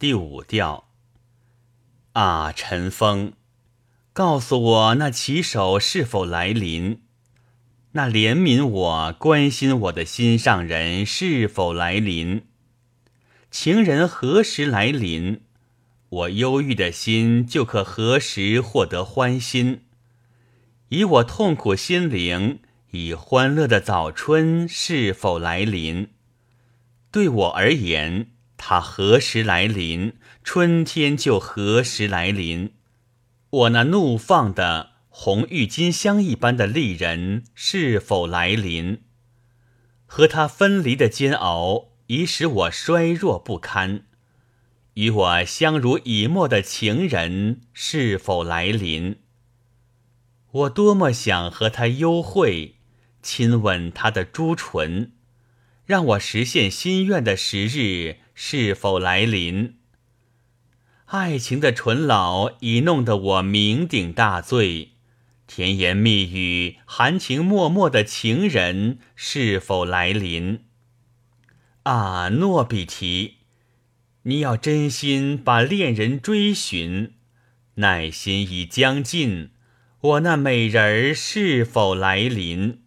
第五调。啊，陈峰，告诉我那骑手是否来临？那怜悯我、关心我的心上人是否来临？情人何时来临？我忧郁的心就可何时获得欢心？以我痛苦心灵，以欢乐的早春是否来临？对我而言，它何时来临，春天就何时来临。我那怒放的红郁金香一般的丽人是否来临？和他分离的煎熬已使我衰弱不堪。与我相濡以沫的情人是否来临？我多么想和他幽会，亲吻他的朱唇。让我实现心愿的时日是否来临？爱情的醇老已弄得我酩酊大醉，甜言蜜语、含情脉脉的情人是否来临？啊，诺比提，你要真心把恋人追寻，耐心已将尽，我那美人儿是否来临？